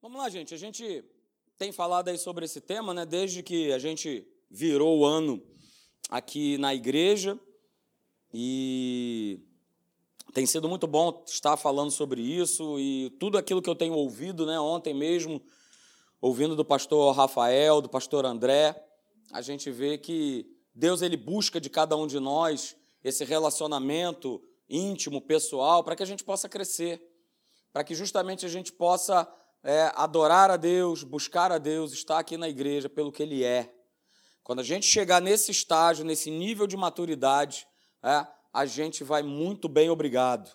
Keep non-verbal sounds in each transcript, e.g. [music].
Vamos lá, gente. A gente tem falado aí sobre esse tema, né? Desde que a gente virou o ano aqui na igreja e tem sido muito bom estar falando sobre isso e tudo aquilo que eu tenho ouvido, né? Ontem mesmo, ouvindo do pastor Rafael, do pastor André, a gente vê que Deus ele busca de cada um de nós esse relacionamento íntimo, pessoal, para que a gente possa crescer, para que justamente a gente possa é, adorar a Deus, buscar a Deus, estar aqui na igreja pelo que Ele é. Quando a gente chegar nesse estágio, nesse nível de maturidade, é, a gente vai muito bem obrigado,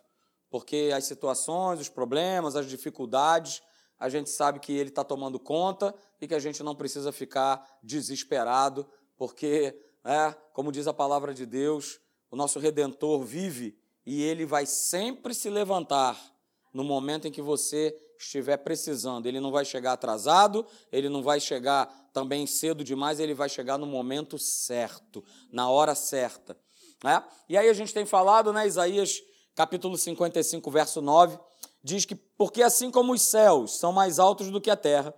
porque as situações, os problemas, as dificuldades, a gente sabe que Ele está tomando conta e que a gente não precisa ficar desesperado, porque, é, como diz a palavra de Deus, o nosso Redentor vive e Ele vai sempre se levantar no momento em que você estiver precisando. Ele não vai chegar atrasado, ele não vai chegar também cedo demais, ele vai chegar no momento certo, na hora certa. Né? E aí a gente tem falado, né, Isaías capítulo 55, verso 9, diz que, porque assim como os céus são mais altos do que a terra,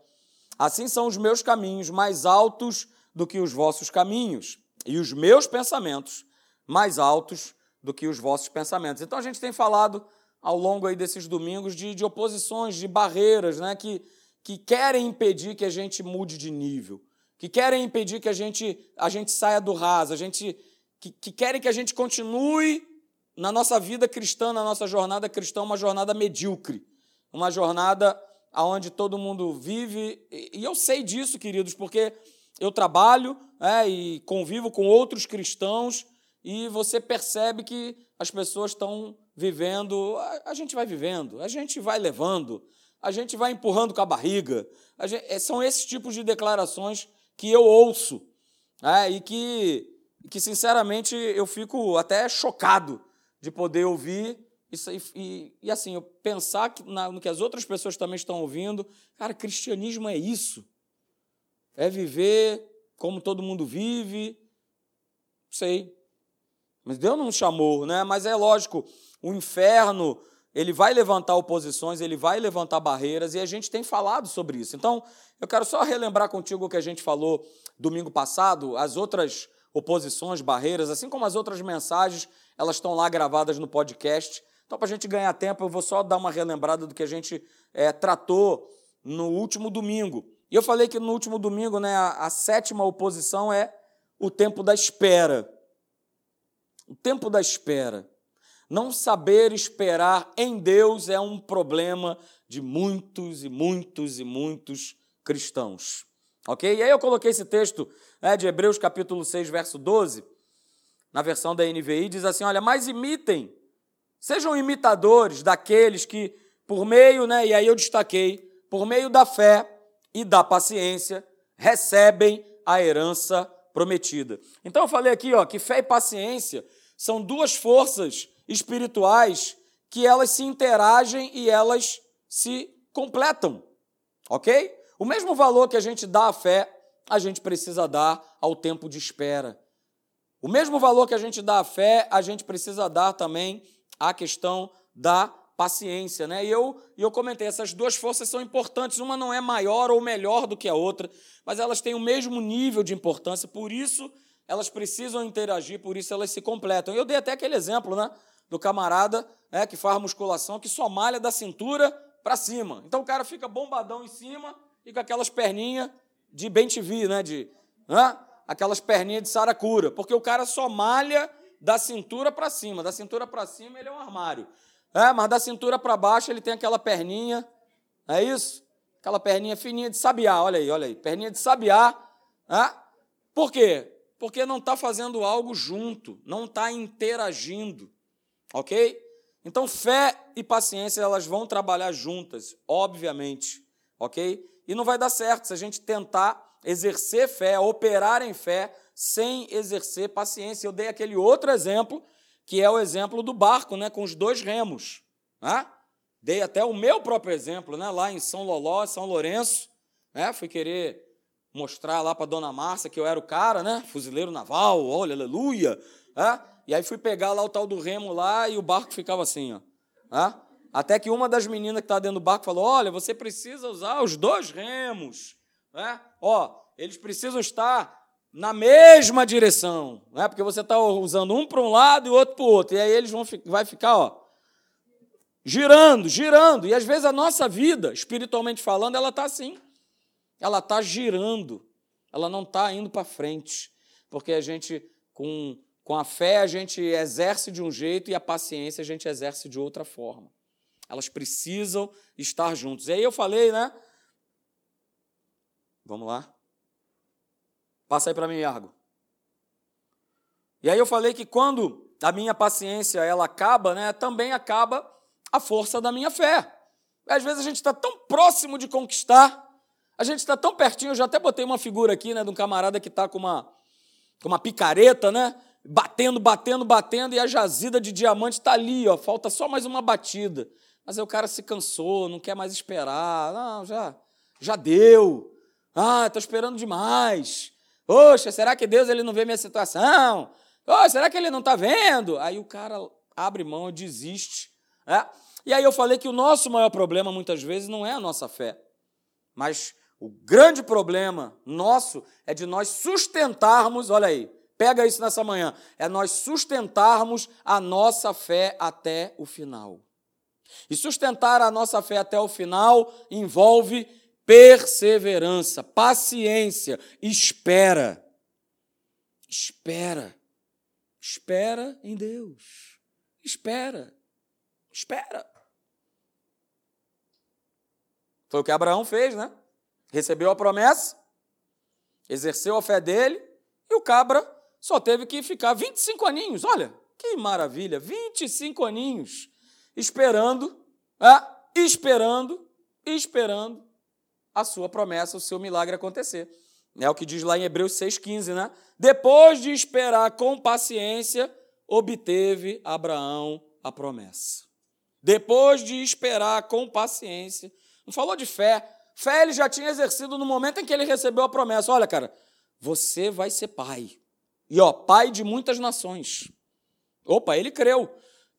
assim são os meus caminhos mais altos do que os vossos caminhos, e os meus pensamentos mais altos do que os vossos pensamentos. Então a gente tem falado ao longo aí desses domingos de, de oposições, de barreiras, né, que, que querem impedir que a gente mude de nível, que querem impedir que a gente, a gente saia do raso, a gente, que, que querem que a gente continue na nossa vida cristã, na nossa jornada cristã, uma jornada medíocre, uma jornada onde todo mundo vive. E eu sei disso, queridos, porque eu trabalho é, e convivo com outros cristãos e você percebe que as pessoas estão vivendo, a, a, gente vai vivendo, a gente vai levando, a gente vai empurrando com a barriga. A gente, é, são esses tipos de declarações que eu ouço né, e que, que, sinceramente, eu fico até chocado de poder ouvir e, e, e assim, eu pensar que, na, no que as outras pessoas também estão ouvindo. Cara, cristianismo é isso. É viver como todo mundo vive. Sei. Mas Deus não chamou, né? Mas é lógico, o inferno, ele vai levantar oposições, ele vai levantar barreiras, e a gente tem falado sobre isso. Então, eu quero só relembrar contigo o que a gente falou domingo passado, as outras oposições, barreiras, assim como as outras mensagens, elas estão lá gravadas no podcast. Então, para a gente ganhar tempo, eu vou só dar uma relembrada do que a gente é, tratou no último domingo. E eu falei que no último domingo, né, a, a sétima oposição é o tempo da espera. O tempo da espera. Não saber esperar em Deus é um problema de muitos e muitos e muitos cristãos. Ok? E aí eu coloquei esse texto né, de Hebreus capítulo 6, verso 12, na versão da NVI, diz assim: olha, mas imitem, sejam imitadores daqueles que, por meio, né, e aí eu destaquei, por meio da fé e da paciência, recebem a herança prometida. Então eu falei aqui ó, que fé e paciência são duas forças espirituais que elas se interagem e elas se completam, ok? O mesmo valor que a gente dá à fé, a gente precisa dar ao tempo de espera. O mesmo valor que a gente dá à fé, a gente precisa dar também à questão da paciência, né? E eu, eu comentei, essas duas forças são importantes, uma não é maior ou melhor do que a outra, mas elas têm o mesmo nível de importância, por isso elas precisam interagir, por isso elas se completam. Eu dei até aquele exemplo, né? Do camarada né, que faz musculação, que só malha da cintura para cima. Então o cara fica bombadão em cima e com aquelas perninhas de bem TV, né? De, né, aquelas perninhas de saracura, porque o cara só malha da cintura para cima. Da cintura para cima ele é um armário. É, mas da cintura para baixo ele tem aquela perninha, é isso? Aquela perninha fininha de sabiá, olha aí, olha aí, perninha de sabiá. É? Por quê? Porque não está fazendo algo junto, não está interagindo. Ok? Então, fé e paciência, elas vão trabalhar juntas, obviamente. Ok? E não vai dar certo se a gente tentar exercer fé, operar em fé, sem exercer paciência. Eu dei aquele outro exemplo, que é o exemplo do barco, né, com os dois remos. Né? Dei até o meu próprio exemplo, né, lá em São Loló, São Lourenço. Né? Fui querer mostrar lá para Dona Márcia que eu era o cara, né? Fuzileiro naval, olha, aleluia. Né? E aí fui pegar lá o tal do remo lá e o barco ficava assim, ó. Até que uma das meninas que está dentro do barco falou: Olha, você precisa usar os dois remos. Né? Ó, eles precisam estar na mesma direção, né? porque você está usando um para um lado e o outro para o outro. E aí eles vão vai ficar ó, girando, girando. E às vezes a nossa vida, espiritualmente falando, ela está assim. Ela está girando. Ela não está indo para frente. Porque a gente, com, com a fé, a gente exerce de um jeito e a paciência a gente exerce de outra forma. Elas precisam estar juntos. E aí eu falei, né? Vamos lá. Passa aí para mim, Iago. E aí eu falei que quando a minha paciência ela acaba, né, também acaba a força da minha fé. Às vezes a gente está tão próximo de conquistar, a gente está tão pertinho, eu já até botei uma figura aqui, né, de um camarada que está com uma, com uma picareta, né, batendo, batendo, batendo, e a jazida de diamante está ali, ó, falta só mais uma batida. Mas aí o cara se cansou, não quer mais esperar, não, já, já deu, ah, estou esperando demais. Poxa, será que Deus ele não vê minha situação? Oh, será que ele não está vendo? Aí o cara abre mão, desiste. Né? E aí eu falei que o nosso maior problema, muitas vezes, não é a nossa fé. Mas o grande problema nosso é de nós sustentarmos, olha aí, pega isso nessa manhã, é nós sustentarmos a nossa fé até o final. E sustentar a nossa fé até o final envolve perseverança, paciência, espera. Espera. Espera em Deus. Espera. Espera. Foi o que Abraão fez, né? Recebeu a promessa, exerceu a fé dele, e o cabra só teve que ficar 25 aninhos. Olha, que maravilha! 25 aninhos esperando, é, esperando, esperando a sua promessa, o seu milagre acontecer. É o que diz lá em Hebreus 6,15, né? Depois de esperar com paciência, obteve Abraão a promessa. Depois de esperar com paciência, não falou de fé. Fé ele já tinha exercido no momento em que ele recebeu a promessa. Olha, cara, você vai ser pai. E ó, pai de muitas nações. Opa, ele creu.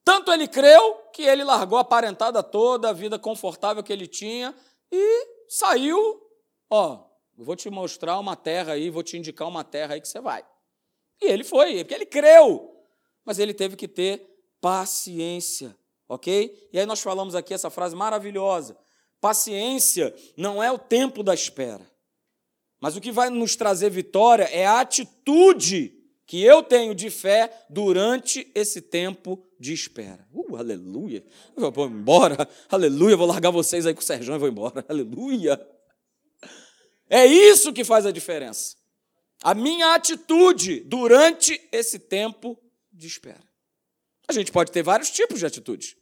Tanto ele creu que ele largou a parentada toda, a vida confortável que ele tinha e saiu, ó, vou te mostrar uma terra aí, vou te indicar uma terra aí que você vai. E ele foi, porque ele creu, mas ele teve que ter paciência, ok? E aí nós falamos aqui essa frase maravilhosa: paciência não é o tempo da espera, mas o que vai nos trazer vitória é a atitude que eu tenho de fé durante esse tempo de espera. Uh, aleluia. Eu vou embora. Aleluia. Vou largar vocês aí com o Sérgio e vou embora. [laughs] Aleluia. É isso que faz a diferença. A minha atitude durante esse tempo de espera. A gente pode ter vários tipos de atitudes.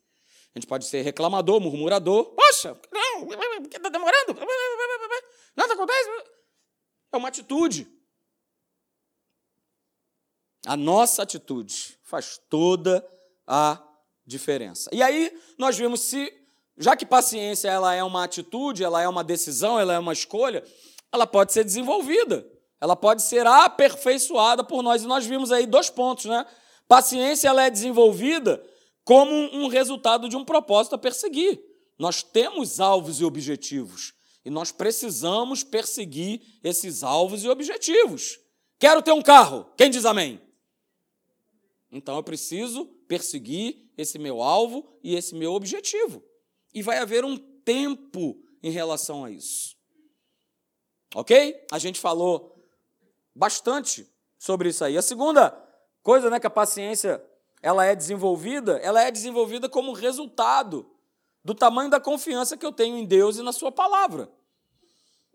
A gente pode ser reclamador, murmurador. Poxa, não, [laughs] porque está demorando? Nada acontece. É uma atitude. A nossa atitude faz toda a diferença. E aí nós vimos se, já que paciência ela é uma atitude, ela é uma decisão, ela é uma escolha, ela pode ser desenvolvida, ela pode ser aperfeiçoada por nós. E nós vimos aí dois pontos, né? Paciência ela é desenvolvida como um resultado de um propósito a perseguir. Nós temos alvos e objetivos e nós precisamos perseguir esses alvos e objetivos. Quero ter um carro. Quem diz amém? Então eu preciso perseguir esse meu alvo e esse meu objetivo. E vai haver um tempo em relação a isso. Ok? A gente falou bastante sobre isso aí. A segunda coisa, né, que a paciência ela é desenvolvida, ela é desenvolvida como resultado do tamanho da confiança que eu tenho em Deus e na Sua palavra.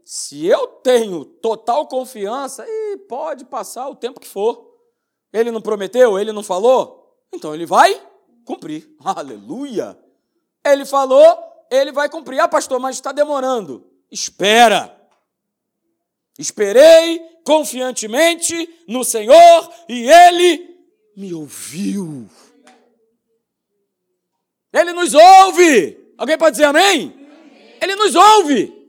Se eu tenho total confiança, e pode passar o tempo que for. Ele não prometeu? Ele não falou? Então ele vai cumprir. [laughs] Aleluia! Ele falou, ele vai cumprir. Ah, pastor, mas está demorando. Espera. Esperei confiantemente no Senhor e ele me ouviu. Ele nos ouve. Alguém pode dizer amém? Ele nos ouve.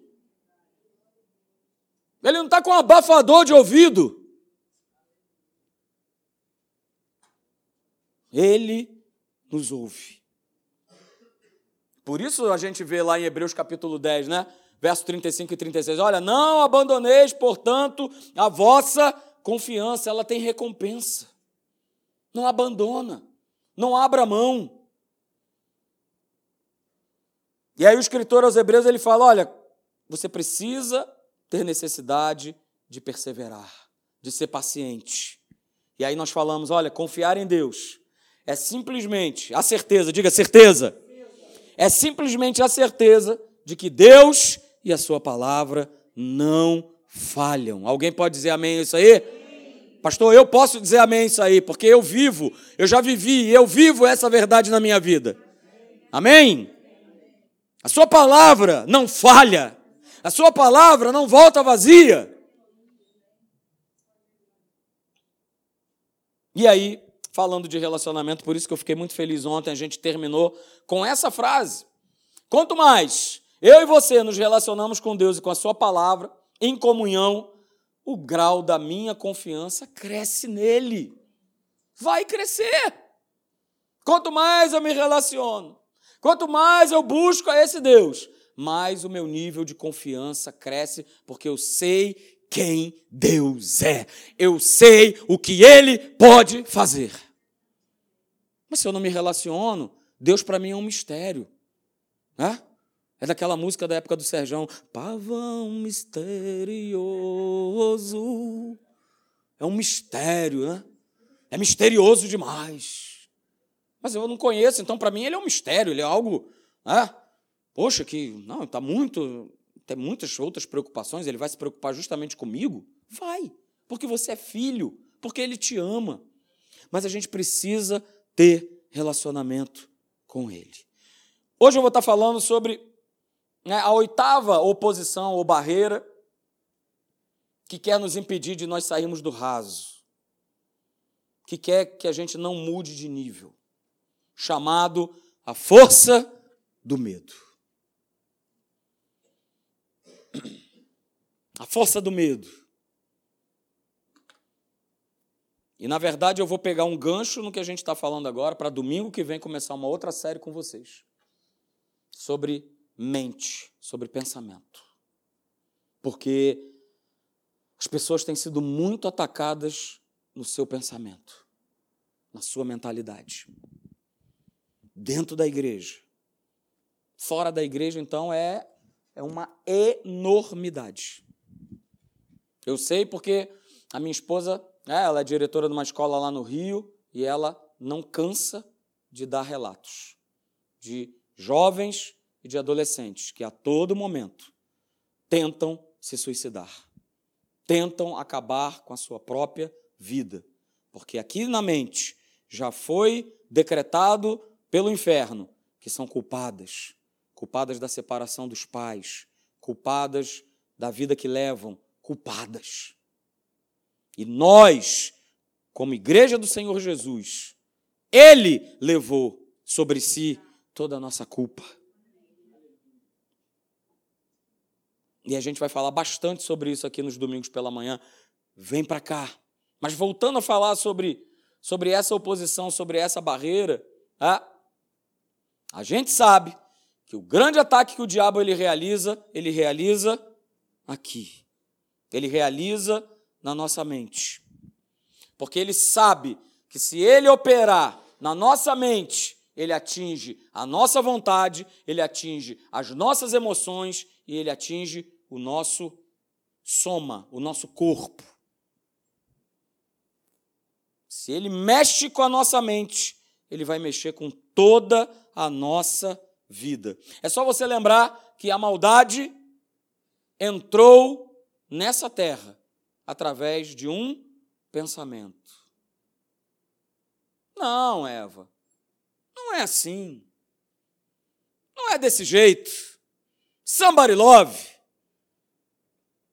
Ele não está com um abafador de ouvido. Ele nos ouve. Por isso a gente vê lá em Hebreus capítulo 10, né? Verso 35 e 36. Olha, não abandoneis, portanto, a vossa confiança, ela tem recompensa. Não abandona, não abra mão. E aí o escritor aos Hebreus ele fala: olha, você precisa ter necessidade de perseverar, de ser paciente. E aí nós falamos: olha, confiar em Deus é simplesmente a certeza, diga certeza. É simplesmente a certeza de que Deus e a Sua palavra não falham. Alguém pode dizer amém isso aí? Pastor, eu posso dizer amém isso aí, porque eu vivo, eu já vivi, eu vivo essa verdade na minha vida. Amém? A Sua palavra não falha, a Sua palavra não volta vazia. E aí, falando de relacionamento, por isso que eu fiquei muito feliz ontem, a gente terminou com essa frase. Quanto mais eu e você nos relacionamos com Deus e com a Sua palavra, em comunhão, o grau da minha confiança cresce nele. Vai crescer. Quanto mais eu me relaciono, quanto mais eu busco a esse Deus, mais o meu nível de confiança cresce, porque eu sei quem Deus é. Eu sei o que Ele pode fazer. Mas se eu não me relaciono, Deus para mim é um mistério. Né? É daquela música da época do Serjão. Pavão misterioso. É um mistério, né? É misterioso demais. Mas eu não conheço, então para mim ele é um mistério, ele é algo. Né? Poxa, que. Não, está muito tem muitas outras preocupações, ele vai se preocupar justamente comigo? Vai, porque você é filho, porque ele te ama. Mas a gente precisa ter relacionamento com ele. Hoje eu vou estar falando sobre né, a oitava oposição ou barreira que quer nos impedir de nós sairmos do raso, que quer que a gente não mude de nível, chamado a força do medo. A força do medo. E na verdade eu vou pegar um gancho no que a gente está falando agora, para domingo que vem começar uma outra série com vocês. Sobre mente, sobre pensamento. Porque as pessoas têm sido muito atacadas no seu pensamento, na sua mentalidade. Dentro da igreja. Fora da igreja, então, é é uma enormidade. Eu sei porque a minha esposa, né, ela é diretora de uma escola lá no Rio e ela não cansa de dar relatos de jovens e de adolescentes que a todo momento tentam se suicidar, tentam acabar com a sua própria vida, porque aqui na mente já foi decretado pelo inferno que são culpadas, culpadas da separação dos pais, culpadas da vida que levam, culpadas. E nós, como igreja do Senhor Jesus, Ele levou sobre si toda a nossa culpa. E a gente vai falar bastante sobre isso aqui nos domingos pela manhã. Vem para cá. Mas voltando a falar sobre, sobre essa oposição, sobre essa barreira, ah, a gente sabe que o grande ataque que o diabo ele realiza, ele realiza aqui. Ele realiza na nossa mente. Porque ele sabe que se ele operar na nossa mente, ele atinge a nossa vontade, ele atinge as nossas emoções e ele atinge o nosso soma, o nosso corpo. Se ele mexe com a nossa mente, ele vai mexer com toda a nossa vida. É só você lembrar que a maldade entrou nessa terra através de um pensamento. Não, Eva, não é assim. Não é desse jeito. Somebody love.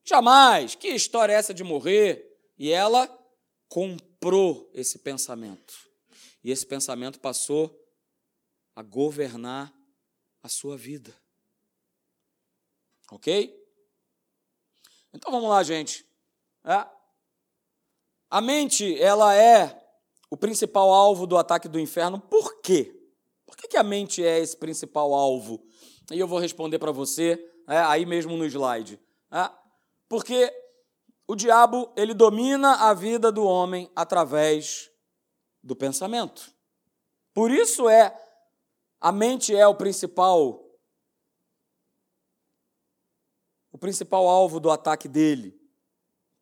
Jamais. Que história é essa de morrer? E ela comprou esse pensamento. E esse pensamento passou a governar a sua vida. Ok? Então vamos lá, gente. É. A mente, ela é o principal alvo do ataque do inferno. Por quê? Por que, que a mente é esse principal alvo? E eu vou responder para você é, aí mesmo no slide. É, porque o diabo ele domina a vida do homem através do pensamento. Por isso é a mente é o principal o principal alvo do ataque dele,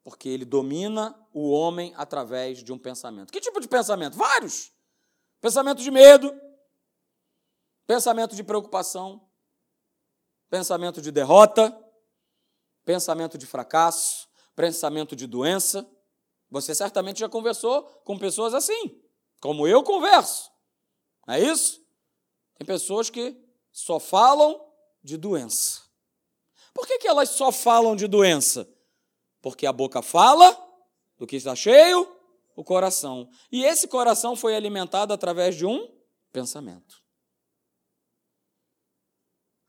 porque ele domina o homem através de um pensamento. Que tipo de pensamento? Vários. Pensamento de medo, pensamento de preocupação, pensamento de derrota, pensamento de fracasso, pensamento de doença. Você certamente já conversou com pessoas assim, como eu converso. Não é isso? Tem pessoas que só falam de doença. Por que, que elas só falam de doença? Porque a boca fala do que está cheio, o coração. E esse coração foi alimentado através de um pensamento.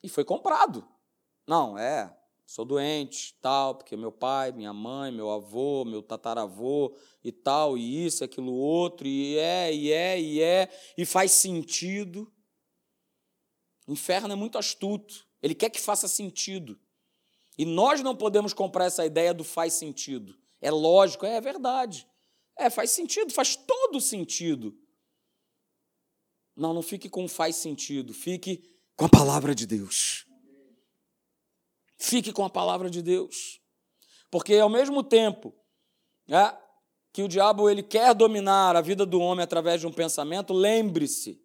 E foi comprado. Não, é, sou doente, tal, porque meu pai, minha mãe, meu avô, meu tataravô e tal, e isso, aquilo outro, e é, e é, e é, e faz sentido. O inferno é muito astuto. Ele quer que faça sentido. E nós não podemos comprar essa ideia do faz sentido. É lógico, é, é verdade. É, faz sentido, faz todo sentido. Não, não fique com faz sentido, fique com a palavra de Deus. Fique com a palavra de Deus. Porque ao mesmo tempo é, que o diabo ele quer dominar a vida do homem através de um pensamento, lembre-se,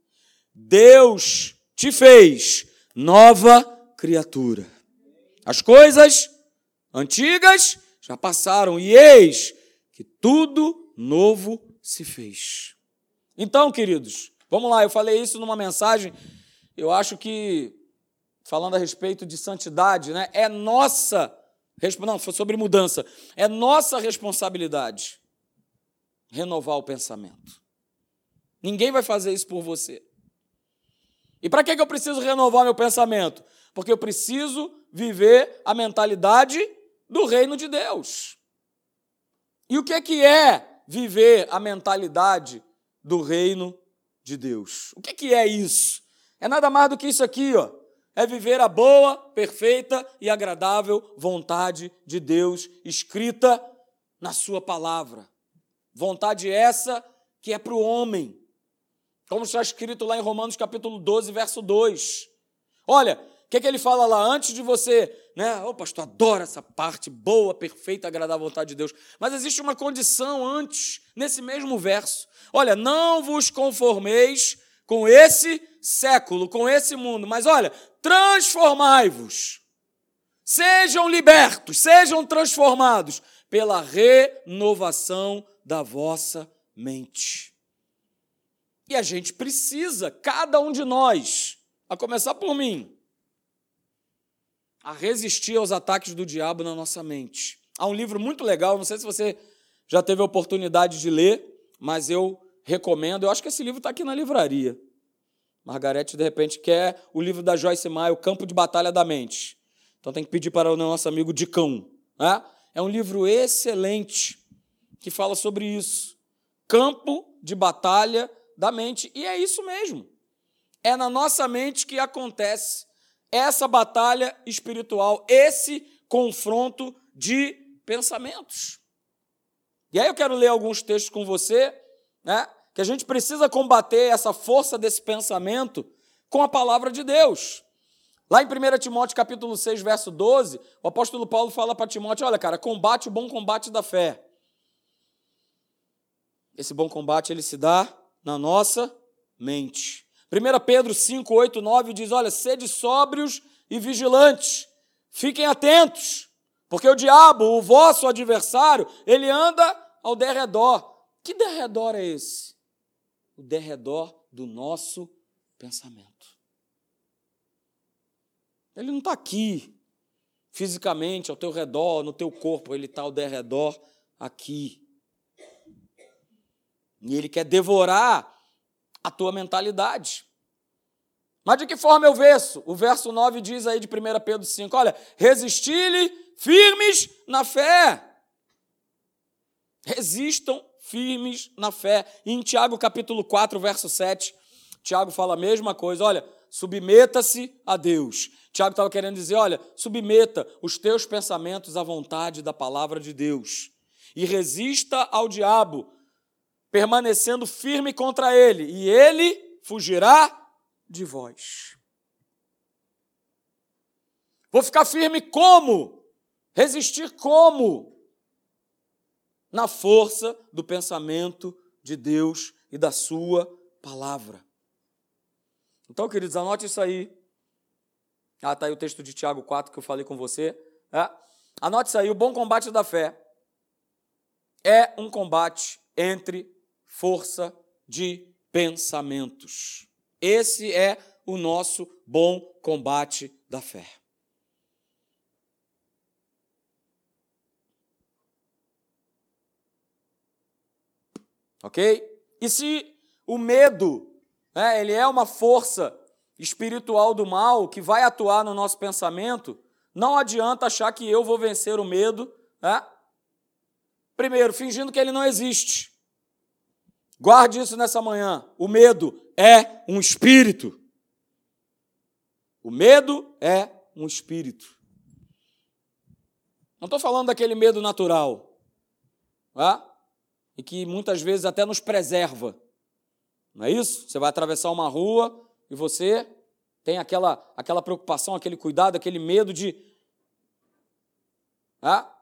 Deus te fez nova criatura. As coisas antigas já passaram e eis que tudo novo se fez. Então, queridos, vamos lá, eu falei isso numa mensagem, eu acho que falando a respeito de santidade, né? É nossa não, foi sobre mudança. É nossa responsabilidade renovar o pensamento. Ninguém vai fazer isso por você. E para que eu preciso renovar meu pensamento? Porque eu preciso viver a mentalidade do reino de Deus. E o que é que é viver a mentalidade do reino de Deus? O que é que é isso? É nada mais do que isso aqui, ó. É viver a boa, perfeita e agradável vontade de Deus escrita na sua palavra. Vontade essa que é para o homem. Como está escrito lá em Romanos capítulo 12, verso 2. Olha, que, que ele fala lá antes de você, né? Ô, pastor, adoro essa parte boa, perfeita, agradável à vontade de Deus. Mas existe uma condição antes, nesse mesmo verso. Olha, não vos conformeis com esse século, com esse mundo, mas olha, transformai-vos. Sejam libertos, sejam transformados pela renovação da vossa mente. E a gente precisa, cada um de nós, a começar por mim, a resistir aos ataques do diabo na nossa mente. Há um livro muito legal, não sei se você já teve a oportunidade de ler, mas eu recomendo. Eu acho que esse livro está aqui na livraria. Margarete, de repente, quer o livro da Joyce Meyer, O Campo de Batalha da Mente. Então tem que pedir para o nosso amigo Dicão. Né? É um livro excelente que fala sobre isso. Campo de batalha da mente. E é isso mesmo. É na nossa mente que acontece essa batalha espiritual, esse confronto de pensamentos. E aí eu quero ler alguns textos com você, né, que a gente precisa combater essa força desse pensamento com a palavra de Deus. Lá em 1 Timóteo capítulo 6, verso 12, o apóstolo Paulo fala para Timóteo: olha, cara, combate o bom combate da fé. Esse bom combate ele se dá na nossa mente. 1 Pedro 5, 8, 9 diz: Olha, sede sóbrios e vigilantes, fiquem atentos, porque o diabo, o vosso adversário, ele anda ao derredor. Que derredor é esse? O derredor do nosso pensamento. Ele não está aqui, fisicamente, ao teu redor, no teu corpo, ele está ao derredor aqui. E ele quer devorar a tua mentalidade. Mas de que forma eu verso? O verso 9 diz aí de 1 Pedro 5: olha, resisti-lhe firmes na fé. Resistam firmes na fé. E em Tiago capítulo 4, verso 7, Tiago fala a mesma coisa. Olha, submeta-se a Deus. Tiago estava querendo dizer: olha, submeta os teus pensamentos à vontade da palavra de Deus e resista ao diabo, permanecendo firme contra ele, e ele fugirá de vós. Vou ficar firme como? Resistir como? Na força do pensamento de Deus e da Sua palavra. Então, queridos, anote isso aí. Ah, está aí o texto de Tiago 4 que eu falei com você. É. Anote isso aí. O bom combate da fé é um combate entre força de pensamentos. Esse é o nosso bom combate da fé. Ok? E se o medo, né, ele é uma força espiritual do mal que vai atuar no nosso pensamento, não adianta achar que eu vou vencer o medo, né? Primeiro, fingindo que ele não existe. Guarde isso nessa manhã. O medo é um espírito. O medo é um espírito. Não estou falando daquele medo natural. Tá? e que muitas vezes até nos preserva. Não é isso? Você vai atravessar uma rua e você tem aquela, aquela preocupação, aquele cuidado, aquele medo de. Ah?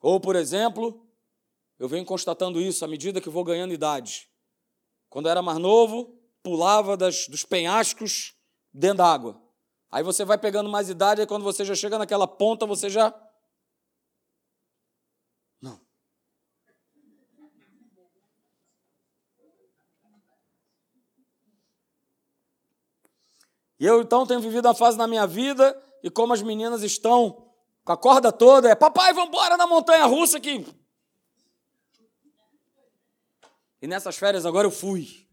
Ou, por exemplo, eu venho constatando isso à medida que vou ganhando idade. Quando eu era mais novo, pulava das, dos penhascos dentro da água. Aí você vai pegando mais idade, e quando você já chega naquela ponta, você já E eu então tenho vivido uma fase na minha vida e como as meninas estão com a corda toda, é papai, vamos embora na montanha russa aqui. E nessas férias agora eu fui.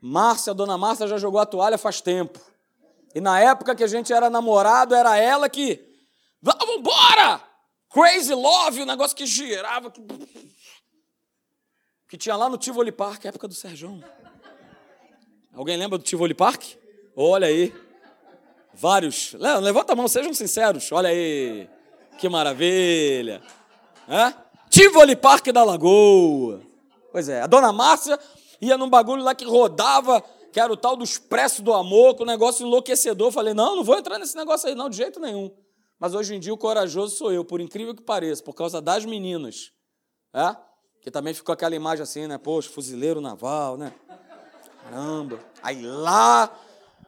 Márcia, dona Márcia já jogou a toalha faz tempo. E na época que a gente era namorado, era ela que. Vamos embora! Crazy Love, o negócio que girava. Que, que tinha lá no Tivoli Park, época do Serjão. Alguém lembra do Tivoli Park? Olha aí. Vários. Levanta a mão, sejam sinceros. Olha aí. Que maravilha. Hã? Tivoli Parque da Lagoa. Pois é, a dona Márcia ia num bagulho lá que rodava, que era o tal do expresso do amor, com um negócio enlouquecedor. Falei, não, não vou entrar nesse negócio aí, não, de jeito nenhum. Mas hoje em dia o corajoso sou eu, por incrível que pareça, por causa das meninas. É? Que também ficou aquela imagem assim, né? Poxa, fuzileiro naval, né? Caramba. Aí lá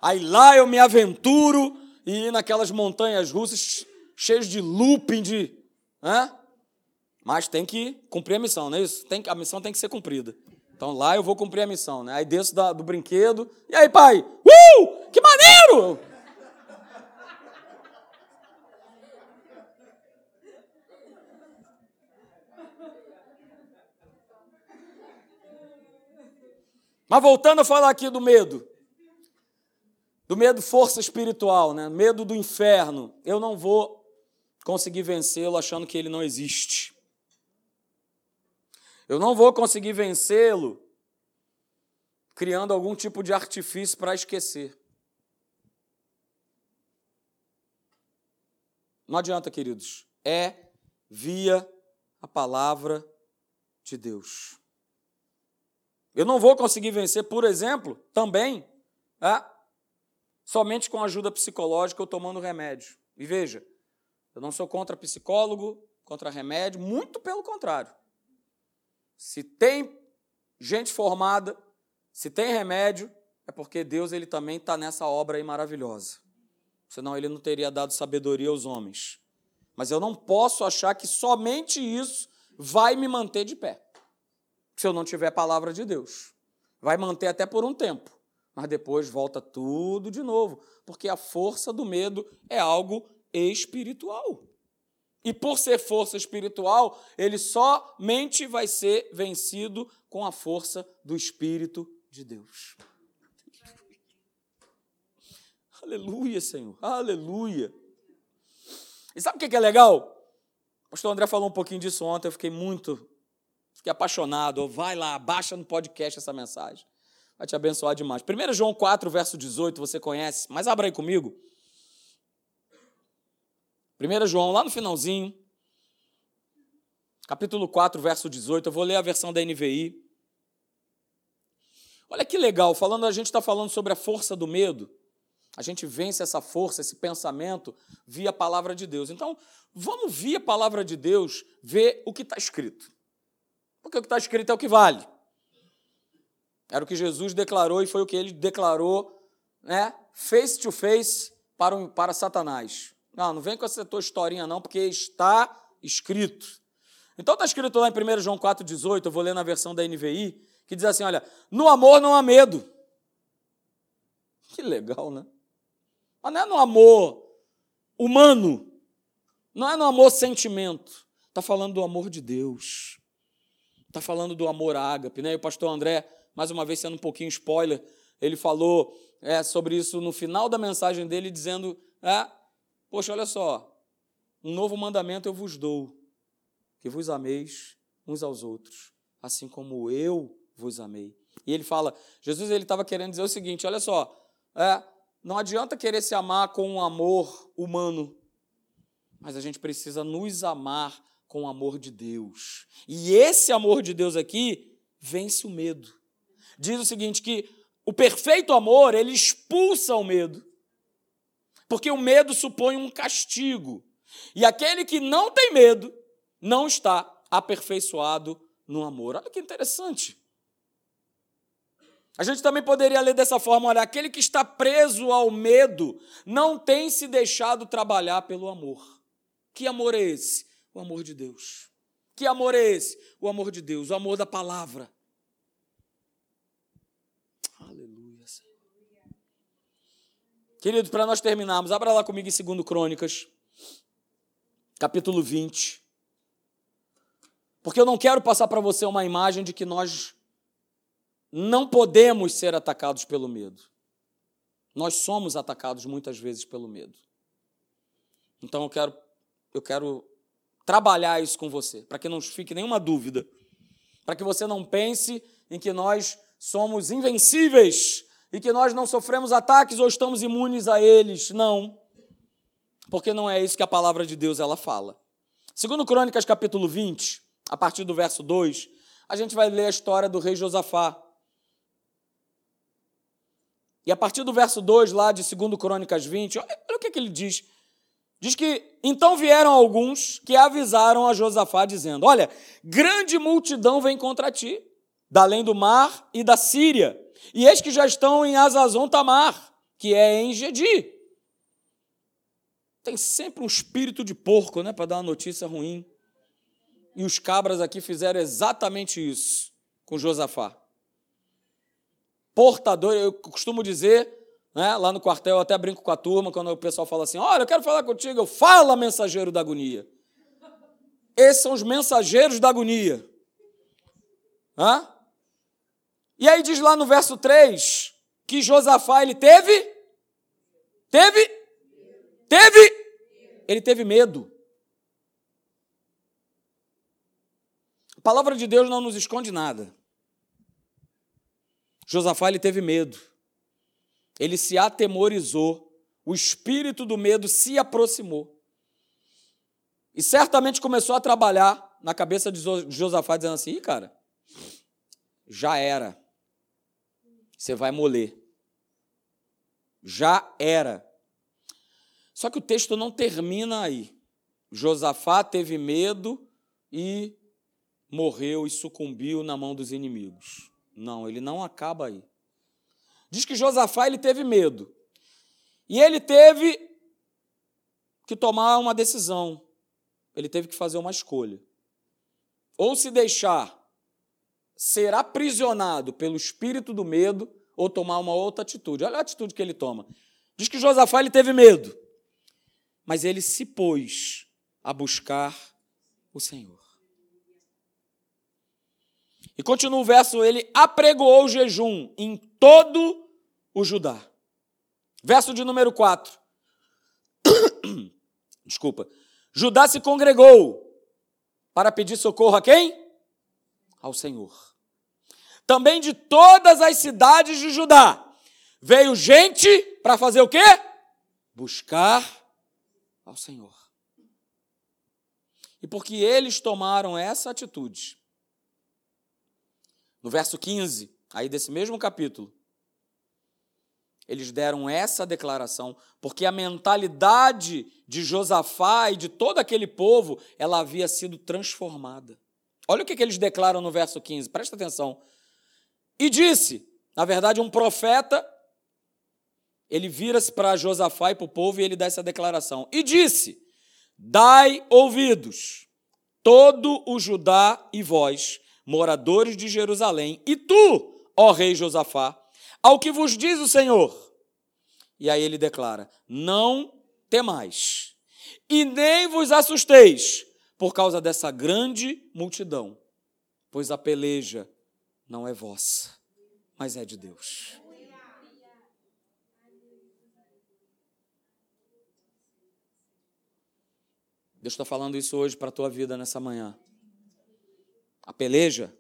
Aí lá eu me aventuro e naquelas montanhas russas cheias de looping, de. Né? Mas tem que cumprir a missão, não é isso? Tem, a missão tem que ser cumprida. Então lá eu vou cumprir a missão, né? Aí desço da, do brinquedo. E aí, pai? Uh! Que maneiro! Mas voltando a falar aqui do medo do medo força espiritual, né? medo do inferno. Eu não vou conseguir vencê-lo achando que ele não existe. Eu não vou conseguir vencê-lo criando algum tipo de artifício para esquecer. Não adianta, queridos. É via a palavra de Deus. Eu não vou conseguir vencer, por exemplo, também, é, somente com ajuda psicológica ou tomando remédio. E veja, eu não sou contra psicólogo, contra remédio, muito pelo contrário. Se tem gente formada, se tem remédio, é porque Deus ele também está nessa obra aí maravilhosa. Senão ele não teria dado sabedoria aos homens. Mas eu não posso achar que somente isso vai me manter de pé. Se eu não tiver palavra de Deus. Vai manter até por um tempo mas depois volta tudo de novo, porque a força do medo é algo espiritual. E por ser força espiritual, ele somente vai ser vencido com a força do Espírito de Deus. Aleluia, Senhor. Aleluia. E sabe o que é legal? O pastor André falou um pouquinho disso ontem, eu fiquei muito, fiquei apaixonado. Vai lá, baixa no podcast essa mensagem. Vai te abençoar demais. 1 João 4, verso 18, você conhece, mas abra aí comigo. 1 João, lá no finalzinho, capítulo 4, verso 18, eu vou ler a versão da NVI. Olha que legal, falando, a gente está falando sobre a força do medo. A gente vence essa força, esse pensamento, via a palavra de Deus. Então, vamos via a palavra de Deus ver o que está escrito. Porque o que está escrito é o que vale. Era o que Jesus declarou e foi o que ele declarou, né, face to face para, para Satanás. Não, não vem com essa tua historinha, não, porque está escrito. Então está escrito lá em 1 João 4,18, eu vou ler na versão da NVI, que diz assim: olha, no amor não há medo. Que legal, né? Mas não é no amor humano, não é no amor sentimento. Está falando do amor de Deus. Está falando do amor ágape. Né? E o pastor André, mais uma vez sendo um pouquinho spoiler, ele falou é, sobre isso no final da mensagem dele, dizendo: é, Poxa, olha só, um novo mandamento eu vos dou, que vos ameis uns aos outros, assim como eu vos amei. E ele fala, Jesus ele estava querendo dizer o seguinte: olha só, é, não adianta querer se amar com um amor humano, mas a gente precisa nos amar com o amor de Deus. E esse amor de Deus aqui vence o medo. Diz o seguinte que o perfeito amor, ele expulsa o medo. Porque o medo supõe um castigo. E aquele que não tem medo não está aperfeiçoado no amor. Olha que interessante. A gente também poderia ler dessa forma: olha, aquele que está preso ao medo não tem se deixado trabalhar pelo amor. Que amor é esse? O amor de Deus. Que amor é esse? O amor de Deus, o amor da palavra. Aleluia, Senhor. Queridos, para nós terminarmos, abra lá comigo em 2 Crônicas, capítulo 20. Porque eu não quero passar para você uma imagem de que nós não podemos ser atacados pelo medo. Nós somos atacados muitas vezes pelo medo. Então eu quero, eu quero trabalhar isso com você, para que não fique nenhuma dúvida, para que você não pense em que nós somos invencíveis e que nós não sofremos ataques ou estamos imunes a eles. Não. Porque não é isso que a palavra de Deus ela fala. Segundo Crônicas capítulo 20, a partir do verso 2, a gente vai ler a história do rei Josafá. E a partir do verso 2, lá de 2 Crônicas 20, olha, o que, que ele diz. Diz que então vieram alguns que avisaram a Josafá, dizendo: Olha, grande multidão vem contra ti, da além do mar e da Síria, e eis que já estão em Azazon Tamar, que é em Gedi. Tem sempre um espírito de porco, né, para dar uma notícia ruim. E os cabras aqui fizeram exatamente isso com Josafá portador, eu costumo dizer, né, lá no quartel, eu até brinco com a turma, quando o pessoal fala assim: olha, eu quero falar contigo, eu fala, mensageiro da agonia. Esses são os mensageiros da agonia. Hã? E aí diz lá no verso 3 que Josafá ele teve? Teve? Teve? Ele teve medo. A palavra de Deus não nos esconde nada. Josafá ele teve medo. Ele se atemorizou. O espírito do medo se aproximou. E certamente começou a trabalhar na cabeça de Josafá, dizendo assim: cara, já era. Você vai moler. Já era. Só que o texto não termina aí. Josafá teve medo e morreu e sucumbiu na mão dos inimigos. Não, ele não acaba aí. Diz que Josafá ele teve medo. E ele teve que tomar uma decisão. Ele teve que fazer uma escolha. Ou se deixar ser aprisionado pelo espírito do medo, ou tomar uma outra atitude. Olha a atitude que ele toma. Diz que Josafá ele teve medo, mas ele se pôs a buscar o Senhor. E continua o verso, ele apregoou o jejum em todo o Judá. Verso de número 4. [coughs] Desculpa. Judá se congregou para pedir socorro a quem? Ao Senhor. também de todas as cidades de Judá. Veio gente para fazer o quê? Buscar ao Senhor. E porque eles tomaram essa atitude, no verso 15, aí desse mesmo capítulo, eles deram essa declaração, porque a mentalidade de Josafá e de todo aquele povo, ela havia sido transformada. Olha o que, que eles declaram no verso 15, presta atenção. E disse, na verdade, um profeta, ele vira-se para Josafá e para o povo e ele dá essa declaração. E disse: Dai ouvidos, todo o Judá e vós, moradores de Jerusalém, e tu, ó rei Josafá, ao que vos diz o Senhor. E aí ele declara: Não temais, e nem vos assusteis por causa dessa grande multidão, pois a peleja não é vossa, mas é de Deus. Deus está falando isso hoje para a tua vida nessa manhã. A peleja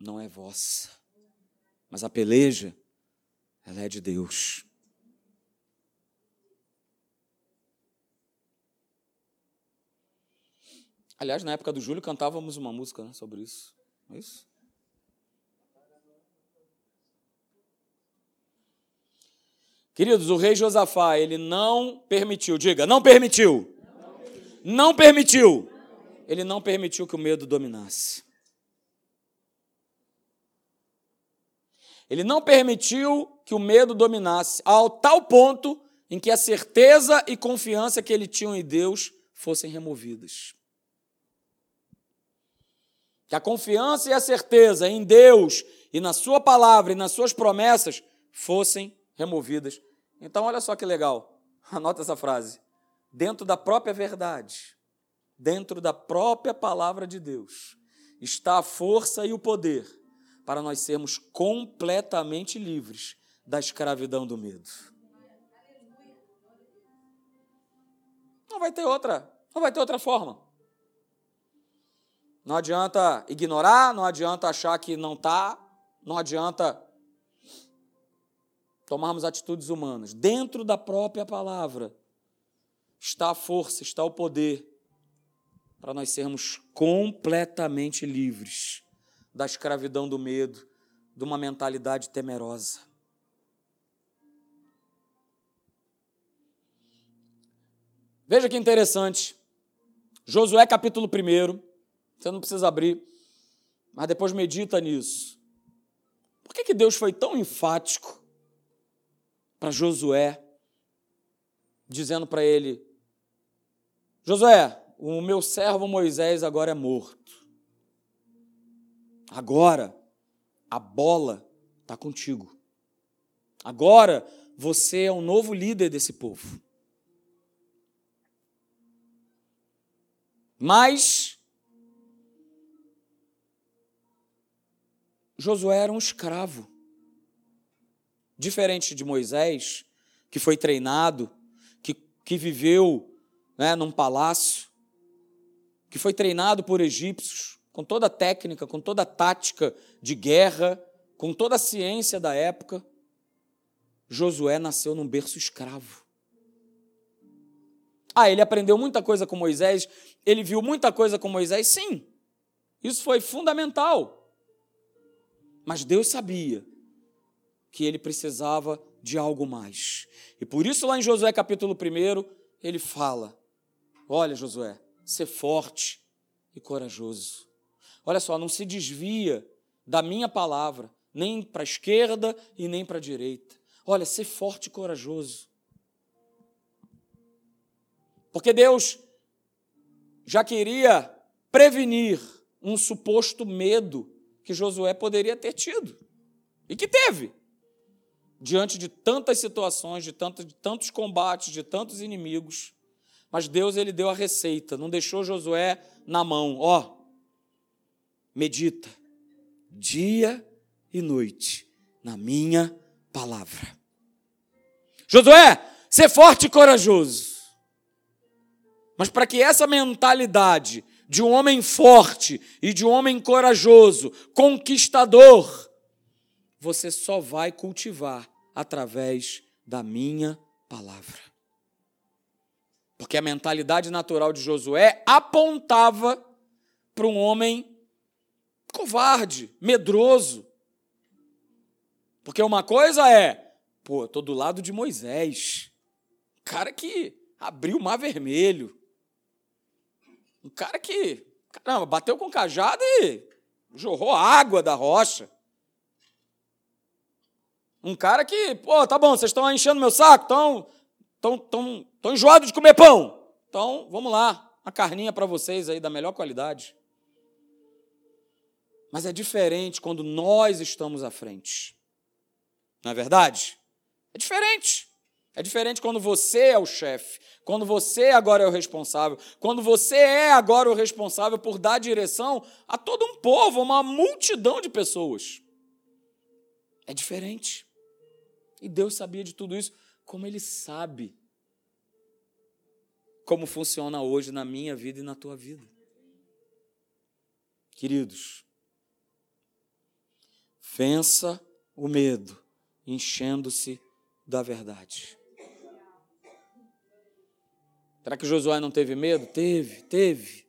não é vossa, mas a peleja, ela é de Deus. Aliás, na época do Júlio cantávamos uma música né, sobre isso. Não é isso? Queridos, o rei Josafá, ele não permitiu, diga, não permitiu. Não permitiu. Ele não permitiu que o medo dominasse. Ele não permitiu que o medo dominasse ao tal ponto em que a certeza e confiança que ele tinha em Deus fossem removidas. Que a confiança e a certeza em Deus e na Sua palavra e nas Suas promessas fossem removidas. Então, olha só que legal, [laughs] anota essa frase. Dentro da própria verdade, dentro da própria palavra de Deus, está a força e o poder para nós sermos completamente livres da escravidão do medo. Não vai ter outra, não vai ter outra forma. Não adianta ignorar, não adianta achar que não está, não adianta tomarmos atitudes humanas. Dentro da própria palavra está a força, está o poder para nós sermos completamente livres da escravidão do medo, de uma mentalidade temerosa. Veja que interessante. Josué capítulo 1, você não precisa abrir, mas depois medita nisso. Por que, que Deus foi tão enfático para Josué, dizendo para ele: Josué, o meu servo Moisés agora é morto. Agora a bola está contigo. Agora você é o novo líder desse povo. Mas Josué era um escravo. Diferente de Moisés, que foi treinado, que, que viveu né, num palácio, que foi treinado por egípcios, com toda a técnica, com toda a tática de guerra, com toda a ciência da época. Josué nasceu num berço escravo. Ah, ele aprendeu muita coisa com Moisés, ele viu muita coisa com Moisés, sim. Isso foi fundamental. Mas Deus sabia que ele precisava de algo mais. E por isso, lá em Josué capítulo 1, ele fala: Olha, Josué, ser forte e corajoso. Olha só, não se desvia da minha palavra, nem para a esquerda e nem para a direita. Olha, ser forte e corajoso. Porque Deus já queria prevenir um suposto medo que Josué poderia ter tido e que teve diante de tantas situações, de, tantos, de tantos combates, de tantos inimigos. Mas Deus ele deu a receita, não deixou Josué na mão. Ó, medita dia e noite na minha palavra. Josué, ser forte e corajoso. Mas para que essa mentalidade de um homem forte e de um homem corajoso, conquistador, você só vai cultivar através da minha palavra. Porque a mentalidade natural de Josué apontava para um homem covarde, medroso. Porque uma coisa é, pô, eu tô do lado de Moisés, cara que abriu o mar vermelho, um cara que, caramba, bateu com o cajado e jorrou água da rocha. Um cara que, pô, tá bom, vocês estão enchendo meu saco, estão tão, tão, tão enjoados de comer pão. Então, vamos lá, uma carninha para vocês aí da melhor qualidade. Mas é diferente quando nós estamos à frente. Não é verdade? É diferente. É diferente quando você é o chefe, quando você agora é o responsável, quando você é agora o responsável por dar direção a todo um povo, uma multidão de pessoas. É diferente. E Deus sabia de tudo isso, como Ele sabe como funciona hoje na minha vida e na tua vida. Queridos, vença o medo, enchendo-se da verdade. Será que Josué não teve medo? Teve, teve.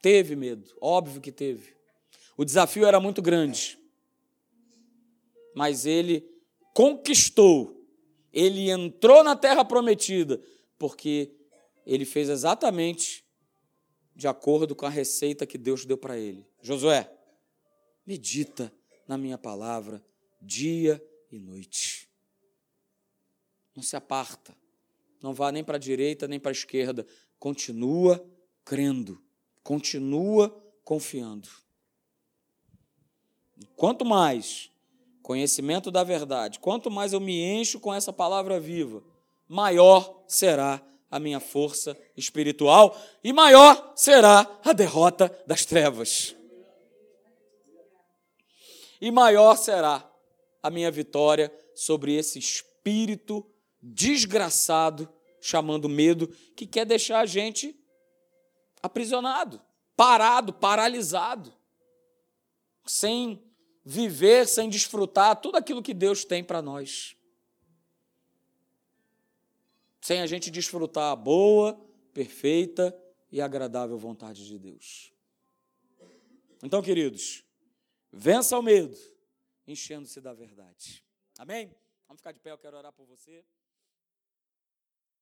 Teve medo, óbvio que teve. O desafio era muito grande. Mas ele conquistou, ele entrou na terra prometida, porque ele fez exatamente de acordo com a receita que Deus deu para ele. Josué, medita na minha palavra dia e noite. Não se aparta, não vá nem para a direita nem para a esquerda, continua crendo, continua confiando. Quanto mais conhecimento da verdade, quanto mais eu me encho com essa palavra viva, maior será a minha força espiritual e maior será a derrota das trevas. E maior será a minha vitória sobre esse espírito desgraçado chamando medo que quer deixar a gente aprisionado, parado, paralisado, sem viver sem desfrutar tudo aquilo que Deus tem para nós. Sem a gente desfrutar a boa, perfeita e agradável vontade de Deus. Então, queridos, vença o medo, enchendo-se da verdade. Amém? Vamos ficar de pé, eu quero orar por você.